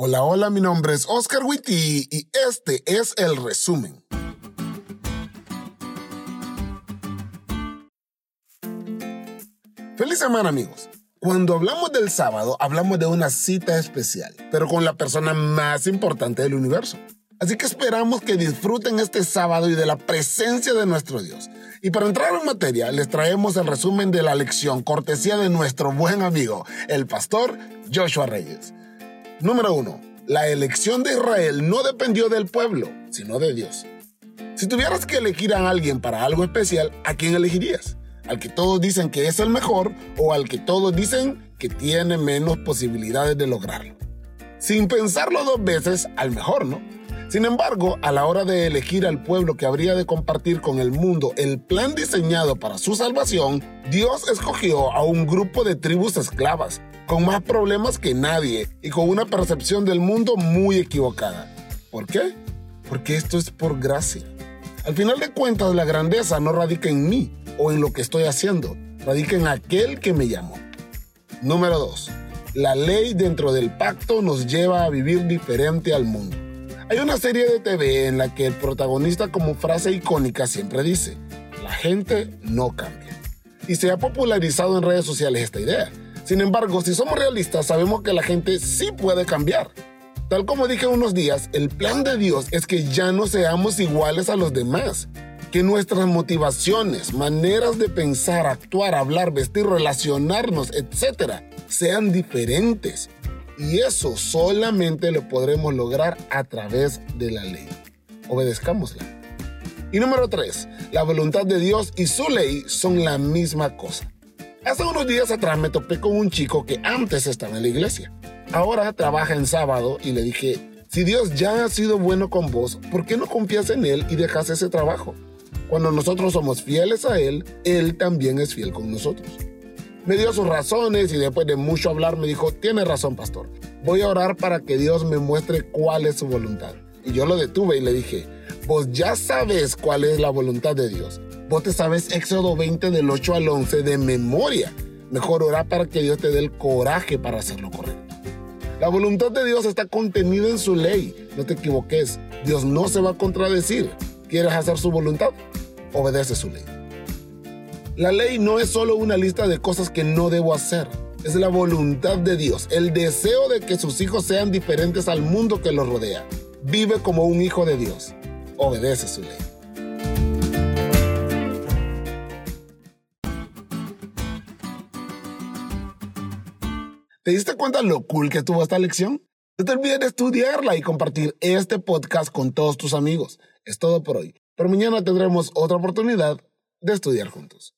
Hola, hola, mi nombre es Oscar Witty y este es el resumen. Feliz semana amigos. Cuando hablamos del sábado, hablamos de una cita especial, pero con la persona más importante del universo. Así que esperamos que disfruten este sábado y de la presencia de nuestro Dios. Y para entrar en materia, les traemos el resumen de la lección cortesía de nuestro buen amigo, el pastor Joshua Reyes. Número 1. La elección de Israel no dependió del pueblo, sino de Dios. Si tuvieras que elegir a alguien para algo especial, ¿a quién elegirías? ¿Al que todos dicen que es el mejor o al que todos dicen que tiene menos posibilidades de lograrlo? Sin pensarlo dos veces, al mejor, ¿no? Sin embargo, a la hora de elegir al pueblo que habría de compartir con el mundo el plan diseñado para su salvación, Dios escogió a un grupo de tribus esclavas, con más problemas que nadie y con una percepción del mundo muy equivocada. ¿Por qué? Porque esto es por gracia. Al final de cuentas, la grandeza no radica en mí o en lo que estoy haciendo, radica en aquel que me llamó. Número 2. La ley dentro del pacto nos lleva a vivir diferente al mundo. Hay una serie de TV en la que el protagonista como frase icónica siempre dice, la gente no cambia. Y se ha popularizado en redes sociales esta idea. Sin embargo, si somos realistas, sabemos que la gente sí puede cambiar. Tal como dije unos días, el plan de Dios es que ya no seamos iguales a los demás, que nuestras motivaciones, maneras de pensar, actuar, hablar, vestir, relacionarnos, etc., sean diferentes. Y eso solamente lo podremos lograr a través de la ley. Obedezcámosla. Y número 3. La voluntad de Dios y su ley son la misma cosa. Hace unos días atrás me topé con un chico que antes estaba en la iglesia. Ahora trabaja en sábado y le dije, si Dios ya ha sido bueno con vos, ¿por qué no confías en Él y dejas ese trabajo? Cuando nosotros somos fieles a Él, Él también es fiel con nosotros. Me dio sus razones y después de mucho hablar me dijo, tiene razón pastor, voy a orar para que Dios me muestre cuál es su voluntad. Y yo lo detuve y le dije, vos ya sabes cuál es la voluntad de Dios. Vos te sabes Éxodo 20 del 8 al 11 de memoria. Mejor orar para que Dios te dé el coraje para hacerlo correcto. La voluntad de Dios está contenida en su ley. No te equivoques. Dios no se va a contradecir. ¿Quieres hacer su voluntad? Obedece su ley. La ley no es solo una lista de cosas que no debo hacer. Es la voluntad de Dios, el deseo de que sus hijos sean diferentes al mundo que los rodea. Vive como un hijo de Dios. Obedece su ley. ¿Te diste cuenta lo cool que tuvo esta lección? No te olvides de estudiarla y compartir este podcast con todos tus amigos. Es todo por hoy, pero mañana tendremos otra oportunidad de estudiar juntos.